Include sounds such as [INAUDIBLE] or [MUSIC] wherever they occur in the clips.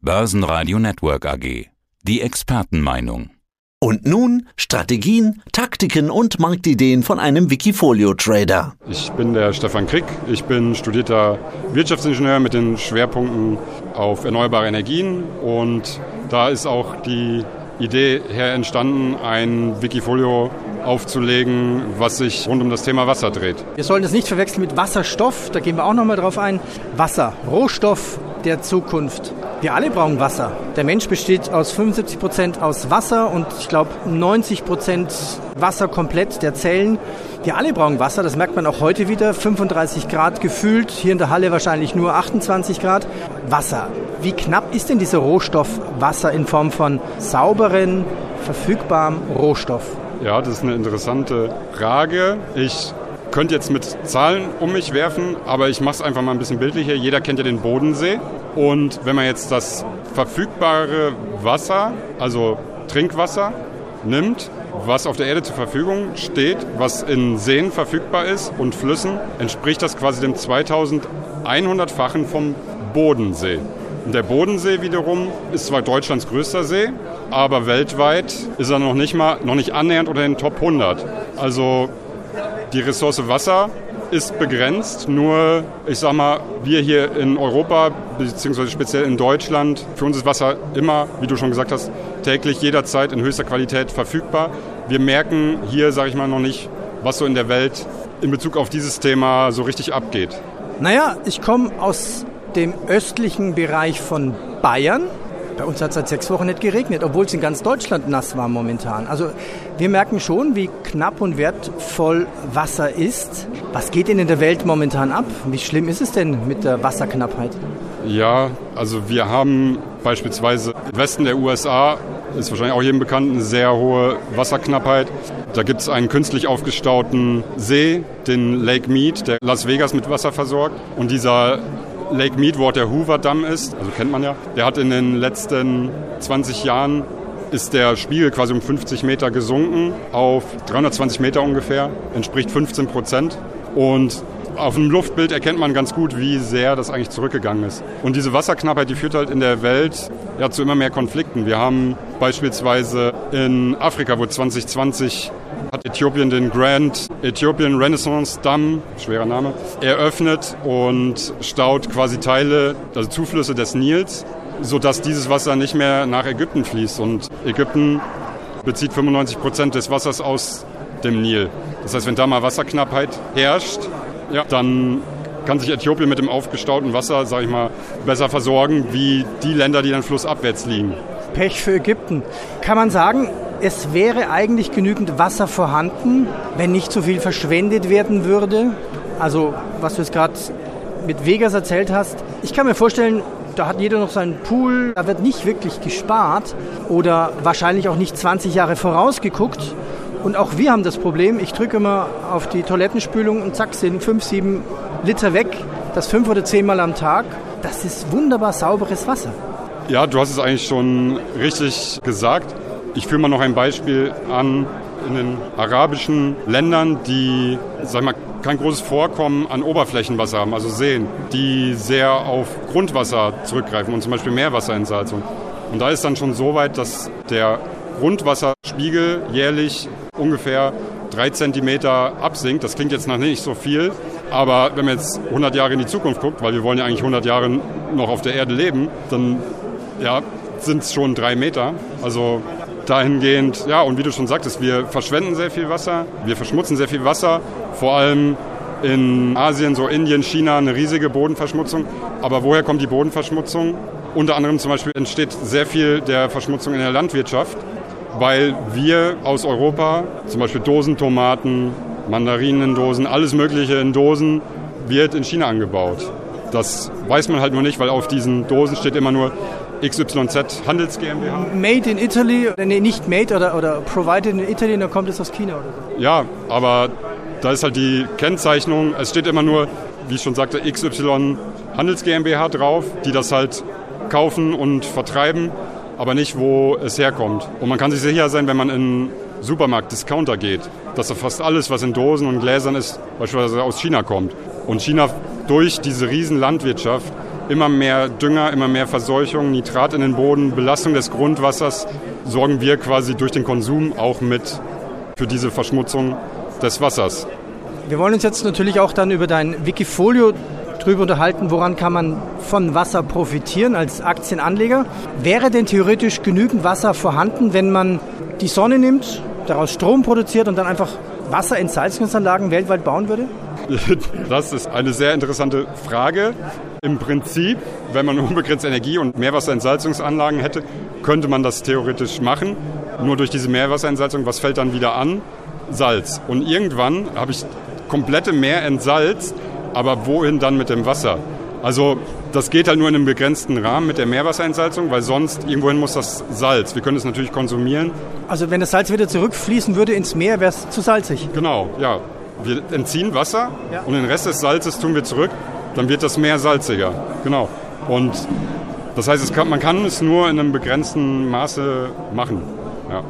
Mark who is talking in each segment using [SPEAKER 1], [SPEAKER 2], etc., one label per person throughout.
[SPEAKER 1] Börsenradio Network AG. Die Expertenmeinung.
[SPEAKER 2] Und nun Strategien, Taktiken und Marktideen von einem Wikifolio-Trader.
[SPEAKER 3] Ich bin der Stefan Krick. Ich bin studierter Wirtschaftsingenieur mit den Schwerpunkten auf erneuerbare Energien. Und da ist auch die Idee her entstanden, ein Wikifolio aufzulegen, was sich rund um das Thema Wasser dreht.
[SPEAKER 4] Wir sollen das nicht verwechseln mit Wasserstoff, da gehen wir auch nochmal drauf ein. Wasser, Rohstoff der Zukunft. Wir alle brauchen Wasser. Der Mensch besteht aus 75 Prozent aus Wasser und ich glaube 90 Prozent Wasser komplett der Zellen. Wir alle brauchen Wasser, das merkt man auch heute wieder. 35 Grad gefühlt, hier in der Halle wahrscheinlich nur 28 Grad. Wasser. Wie knapp ist denn dieser Rohstoff Wasser in Form von sauberen, verfügbarem Rohstoff?
[SPEAKER 3] Ja, das ist eine interessante Frage. Ich könnte jetzt mit Zahlen um mich werfen, aber ich mache es einfach mal ein bisschen bildlicher. Jeder kennt ja den Bodensee. Und wenn man jetzt das verfügbare Wasser, also Trinkwasser, nimmt, was auf der Erde zur Verfügung steht, was in Seen verfügbar ist und Flüssen, entspricht das quasi dem 2100-fachen vom Bodensee. Und der Bodensee wiederum ist zwar Deutschlands größter See, aber weltweit ist er noch nicht mal, noch nicht annähernd unter den Top 100. Also die Ressource Wasser ist begrenzt. Nur, ich sag mal, wir hier in Europa, beziehungsweise speziell in Deutschland, für uns ist Wasser immer, wie du schon gesagt hast, täglich, jederzeit in höchster Qualität verfügbar. Wir merken hier, sage ich mal, noch nicht, was so in der Welt in Bezug auf dieses Thema so richtig abgeht.
[SPEAKER 4] Naja, ich komme aus dem östlichen Bereich von Bayern. Bei uns hat es seit sechs Wochen nicht geregnet, obwohl es in ganz Deutschland nass war momentan. Also wir merken schon, wie knapp und wertvoll Wasser ist. Was geht denn in der Welt momentan ab? Wie schlimm ist es denn mit der Wasserknappheit?
[SPEAKER 3] Ja, also wir haben beispielsweise im Westen der USA, ist wahrscheinlich auch jedem bekannt, eine sehr hohe Wasserknappheit. Da gibt es einen künstlich aufgestauten See, den Lake Mead, der Las Vegas mit Wasser versorgt. Und dieser Lake Mead, wo auch der Hoover Damm ist, also kennt man ja, der hat in den letzten 20 Jahren ist der Spiegel quasi um 50 Meter gesunken auf 320 Meter ungefähr, entspricht 15 Prozent. Und auf dem Luftbild erkennt man ganz gut, wie sehr das eigentlich zurückgegangen ist. Und diese Wasserknappheit, die führt halt in der Welt ja, zu immer mehr Konflikten. Wir haben beispielsweise in Afrika, wo 2020 hat Äthiopien den Grand Ethiopian Renaissance Damm, schwerer Name, eröffnet und staut quasi Teile, also Zuflüsse des Nils, sodass dieses Wasser nicht mehr nach Ägypten fließt. Und Ägypten bezieht 95 Prozent des Wassers aus dem Nil. Das heißt, wenn da mal Wasserknappheit herrscht, ja, dann kann sich Äthiopien mit dem aufgestauten Wasser, sage ich mal, besser versorgen wie die Länder, die dann flussabwärts liegen.
[SPEAKER 4] Pech für Ägypten. Kann man sagen, es wäre eigentlich genügend Wasser vorhanden, wenn nicht so viel verschwendet werden würde? Also, was du jetzt gerade mit Vegas erzählt hast. Ich kann mir vorstellen, da hat jeder noch seinen Pool, da wird nicht wirklich gespart oder wahrscheinlich auch nicht 20 Jahre vorausgeguckt. Und auch wir haben das Problem, ich drücke immer auf die Toilettenspülung und zack, sind 5, 7 Liter weg, das fünf oder zehnmal am Tag. Das ist wunderbar sauberes Wasser.
[SPEAKER 3] Ja, du hast es eigentlich schon richtig gesagt. Ich führe mal noch ein Beispiel an in den arabischen Ländern, die, sag mal, kein großes Vorkommen an Oberflächenwasser haben, also Seen, die sehr auf Grundwasser zurückgreifen und zum Beispiel Meerwasserentsalzung. Und da ist dann schon so weit, dass der Grundwasserspiegel jährlich ungefähr drei Zentimeter absinkt. Das klingt jetzt noch nicht so viel, aber wenn man jetzt 100 Jahre in die Zukunft guckt, weil wir wollen ja eigentlich 100 Jahre noch auf der Erde leben, dann ja, sind es schon drei Meter. Also dahingehend, ja, und wie du schon sagtest, wir verschwenden sehr viel Wasser, wir verschmutzen sehr viel Wasser, vor allem in Asien, so Indien, China, eine riesige Bodenverschmutzung. Aber woher kommt die Bodenverschmutzung? Unter anderem zum Beispiel entsteht sehr viel der Verschmutzung in der Landwirtschaft, weil wir aus Europa, zum Beispiel Dosentomaten, Mandarinen in Dosen, alles Mögliche in Dosen, wird in China angebaut. Das weiß man halt nur nicht, weil auf diesen Dosen steht immer nur XYZ Handels GmbH.
[SPEAKER 4] Made in Italy, nee, nicht made oder, oder provided in Italy, dann kommt es aus China oder
[SPEAKER 3] so. Ja, aber da ist halt die Kennzeichnung, es steht immer nur, wie ich schon sagte, XY Handels GmbH drauf, die das halt kaufen und vertreiben, aber nicht, wo es herkommt. Und man kann sich sicher sein, wenn man in Supermarkt, Discounter geht, dass da fast alles, was in Dosen und Gläsern ist, beispielsweise aus China kommt. Und China durch diese riesen Landwirtschaft immer mehr Dünger, immer mehr Verseuchung, Nitrat in den Boden, Belastung des Grundwassers, sorgen wir quasi durch den Konsum auch mit für diese Verschmutzung des Wassers.
[SPEAKER 4] Wir wollen uns jetzt natürlich auch dann über dein Wikifolio drüber unterhalten, woran kann man von Wasser profitieren als Aktienanleger. Wäre denn theoretisch genügend Wasser vorhanden, wenn man die Sonne nimmt, daraus Strom produziert und dann einfach Wasserentsalzungsanlagen weltweit bauen würde? [LAUGHS]
[SPEAKER 3] Das ist eine sehr interessante Frage. Im Prinzip, wenn man [LAUGHS] unbegrenzt Energie und Meerwasserentsalzungsanlagen hätte, könnte man das theoretisch machen. Nur durch diese Meerwasserentsalzung, was fällt dann wieder an? Salz. Und irgendwann habe ich komplette Meer entsalzt, aber wohin dann mit dem Wasser? Also das geht halt nur in einem begrenzten Rahmen mit der Meerwasserentsalzung, weil sonst irgendwohin muss das Salz. Wir können es natürlich konsumieren.
[SPEAKER 4] Also wenn das Salz wieder zurückfließen würde ins Meer, wäre es zu salzig.
[SPEAKER 3] Genau, ja. Wir entziehen Wasser ja. und den Rest des Salzes tun wir zurück, dann wird das Meer salziger. Genau. Und das heißt, kann, man kann es nur in einem begrenzten Maße machen. Ja.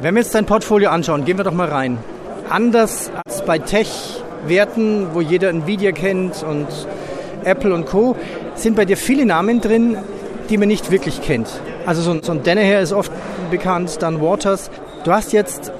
[SPEAKER 4] Wenn wir jetzt dein Portfolio anschauen, gehen wir doch mal rein. Anders als bei Tech-Werten, wo jeder Nvidia kennt und Apple und Co., sind bei dir viele Namen drin, die man nicht wirklich kennt. Also so, so ein Danaher ist oft bekannt, dann Waters. Du hast jetzt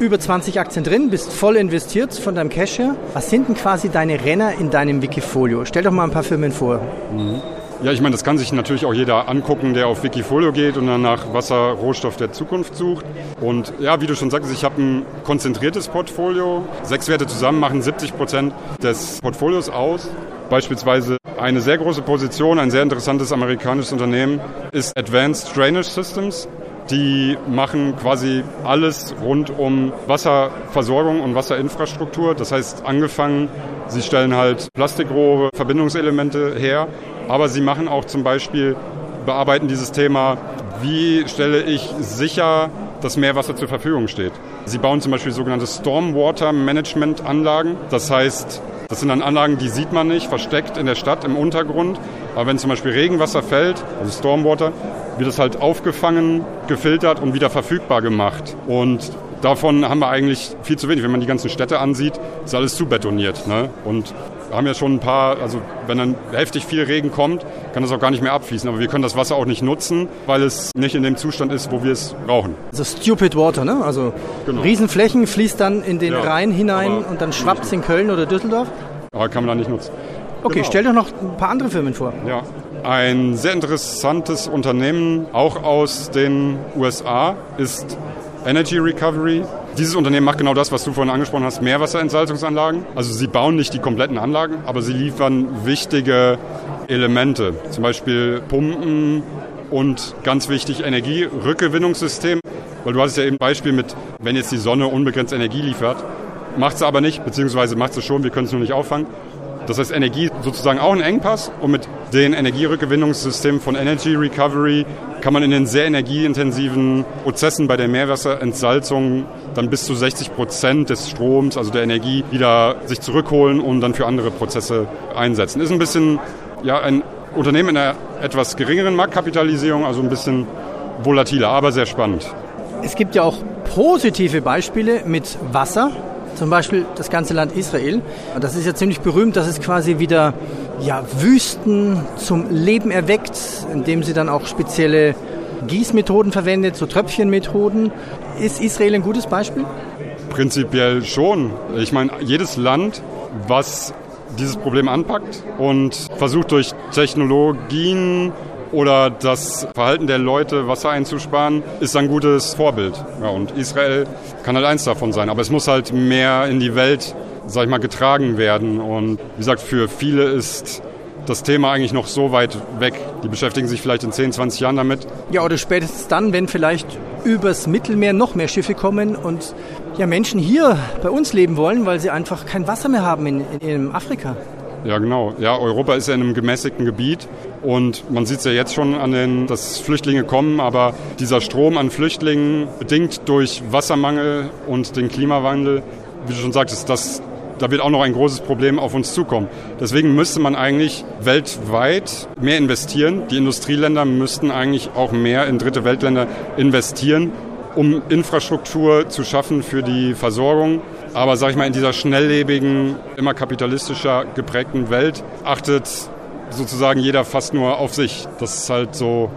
[SPEAKER 4] über 20 Aktien drin, bist voll investiert von deinem Cash her. Was sind denn quasi deine Renner in deinem Wikifolio? Stell doch mal ein paar Firmen vor.
[SPEAKER 3] Mhm. Ja, ich meine, das kann sich natürlich auch jeder angucken, der auf Wikifolio geht und dann nach Wasserrohstoff der Zukunft sucht. Und ja, wie du schon sagst, ich habe ein konzentriertes Portfolio. Sechs Werte zusammen machen 70 Prozent des Portfolios aus. Beispielsweise eine sehr große Position, ein sehr interessantes amerikanisches Unternehmen ist Advanced Drainage Systems. Die machen quasi alles rund um Wasserversorgung und Wasserinfrastruktur. Das heißt, angefangen, sie stellen halt Plastikrohre, Verbindungselemente her, aber sie machen auch zum Beispiel, bearbeiten dieses Thema, wie stelle ich sicher, dass Meerwasser zur Verfügung steht. Sie bauen zum Beispiel sogenannte Stormwater Management Anlagen. Das heißt, das sind dann Anlagen, die sieht man nicht, versteckt in der Stadt im Untergrund. Aber wenn zum Beispiel Regenwasser fällt, also Stormwater, wird es halt aufgefangen, gefiltert und wieder verfügbar gemacht. Und davon haben wir eigentlich viel zu wenig. Wenn man die ganzen Städte ansieht, ist alles zu betoniert. Ne? Und wir haben ja schon ein paar, also wenn dann heftig viel Regen kommt, kann das auch gar nicht mehr abfließen. Aber wir können das Wasser auch nicht nutzen, weil es nicht in dem Zustand ist, wo wir es brauchen.
[SPEAKER 4] Also stupid water, ne? Also genau. Riesenflächen fließt dann in den ja, Rhein hinein und dann schwappt es in Köln oder Düsseldorf.
[SPEAKER 3] Aber kann man da nicht nutzen.
[SPEAKER 4] Okay, genau. stell doch noch ein paar andere Firmen vor.
[SPEAKER 3] Ja, ein sehr interessantes Unternehmen, auch aus den USA, ist Energy Recovery. Dieses Unternehmen macht genau das, was du vorhin angesprochen hast, Meerwasserentsalzungsanlagen. Also sie bauen nicht die kompletten Anlagen, aber sie liefern wichtige Elemente, zum Beispiel Pumpen und ganz wichtig Energierückgewinnungssystem. Weil du hast ja eben ein Beispiel mit, wenn jetzt die Sonne unbegrenzt Energie liefert, macht sie aber nicht, beziehungsweise macht sie schon, wir können es nur nicht auffangen. Das heißt, Energie sozusagen auch ein Engpass und mit den Energierückgewinnungssystemen von Energy Recovery kann man in den sehr energieintensiven Prozessen bei der Meerwasserentsalzung dann bis zu 60 Prozent des Stroms, also der Energie, wieder sich zurückholen und dann für andere Prozesse einsetzen. Ist ein bisschen ja, ein Unternehmen in einer etwas geringeren Marktkapitalisierung, also ein bisschen volatiler, aber sehr spannend.
[SPEAKER 4] Es gibt ja auch positive Beispiele mit Wasser zum Beispiel das ganze Land Israel. Das ist ja ziemlich berühmt, dass es quasi wieder ja, Wüsten zum Leben erweckt, indem sie dann auch spezielle Gießmethoden verwendet, so Tröpfchenmethoden. Ist Israel ein gutes Beispiel?
[SPEAKER 3] Prinzipiell schon. Ich meine, jedes Land, was dieses Problem anpackt und versucht durch Technologien oder das Verhalten der Leute, Wasser einzusparen, ist ein gutes Vorbild. Ja, und Israel kann halt eins davon sein. Aber es muss halt mehr in die Welt, sag ich mal, getragen werden. Und wie gesagt, für viele ist das Thema eigentlich noch so weit weg. Die beschäftigen sich vielleicht in 10, 20 Jahren damit.
[SPEAKER 4] Ja, oder spätestens dann, wenn vielleicht übers Mittelmeer noch mehr Schiffe kommen und ja, Menschen hier bei uns leben wollen, weil sie einfach kein Wasser mehr haben in, in, in Afrika.
[SPEAKER 3] Ja, genau. Ja, Europa ist ja in einem gemäßigten Gebiet und man sieht es ja jetzt schon an den, dass Flüchtlinge kommen, aber dieser Strom an Flüchtlingen, bedingt durch Wassermangel und den Klimawandel, wie du schon sagtest, das, da wird auch noch ein großes Problem auf uns zukommen. Deswegen müsste man eigentlich weltweit mehr investieren. Die Industrieländer müssten eigentlich auch mehr in dritte Weltländer investieren, um Infrastruktur zu schaffen für die Versorgung. Aber sag ich mal, in dieser schnelllebigen, immer kapitalistischer geprägten Welt achtet sozusagen jeder fast nur auf sich. Das ist halt so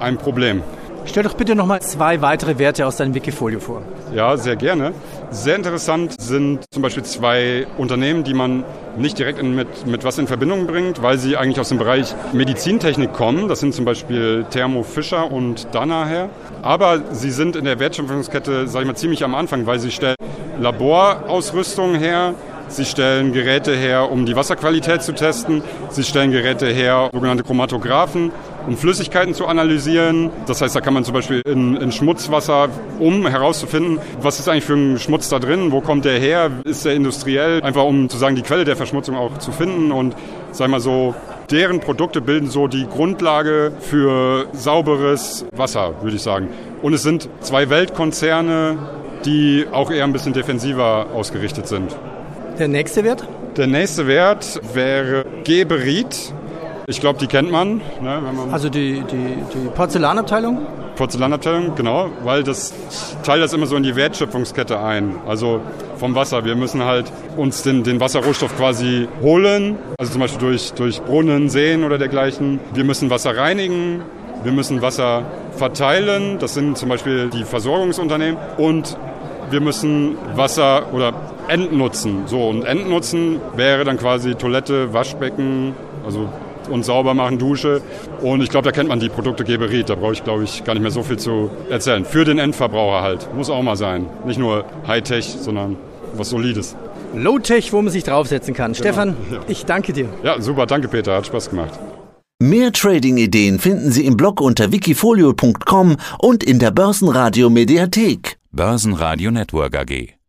[SPEAKER 3] ein Problem.
[SPEAKER 4] Stell doch bitte nochmal zwei weitere Werte aus deinem Wikifolio vor.
[SPEAKER 3] Ja, sehr gerne. Sehr interessant sind zum Beispiel zwei Unternehmen, die man nicht direkt in, mit, mit was in Verbindung bringt, weil sie eigentlich aus dem Bereich Medizintechnik kommen. Das sind zum Beispiel Thermo Fischer und Danaher. Aber sie sind in der Wertschöpfungskette, sage ich mal, ziemlich am Anfang, weil sie stellen Laborausrüstung her, Sie stellen Geräte her, um die Wasserqualität zu testen. Sie stellen Geräte her, sogenannte Chromatographen, um Flüssigkeiten zu analysieren. Das heißt, da kann man zum Beispiel in, in, Schmutzwasser, um herauszufinden, was ist eigentlich für ein Schmutz da drin, wo kommt der her, ist der industriell, einfach um zu sagen, die Quelle der Verschmutzung auch zu finden und, sag mal so, deren Produkte bilden so die Grundlage für sauberes Wasser, würde ich sagen. Und es sind zwei Weltkonzerne, die auch eher ein bisschen defensiver ausgerichtet sind.
[SPEAKER 4] Der nächste Wert?
[SPEAKER 3] Der nächste Wert wäre Geberit. Ich glaube, die kennt man,
[SPEAKER 4] ne, man. also die, die, die Porzellanabteilung?
[SPEAKER 3] Porzellanabteilung, genau, weil das teilt das immer so in die Wertschöpfungskette ein. Also vom Wasser. Wir müssen halt uns den, den Wasserrohstoff quasi holen, also zum Beispiel durch, durch Brunnen, Seen oder dergleichen. Wir müssen Wasser reinigen, wir müssen Wasser verteilen, das sind zum Beispiel die Versorgungsunternehmen. Und wir müssen Wasser oder Endnutzen. So, und Endnutzen wäre dann quasi Toilette, Waschbecken, also und sauber machen, Dusche. Und ich glaube, da kennt man die Produkte Geberit. Da brauche ich, glaube ich, gar nicht mehr so viel zu erzählen. Für den Endverbraucher halt. Muss auch mal sein. Nicht nur Hightech, sondern was Solides.
[SPEAKER 4] Low-Tech, wo man sich draufsetzen kann. Genau. Stefan, ja. ich danke dir.
[SPEAKER 3] Ja, super. Danke, Peter. Hat Spaß gemacht.
[SPEAKER 2] Mehr Trading-Ideen finden Sie im Blog unter wikifolio.com und in der Börsenradio Mediathek.
[SPEAKER 1] Börsenradio Network AG.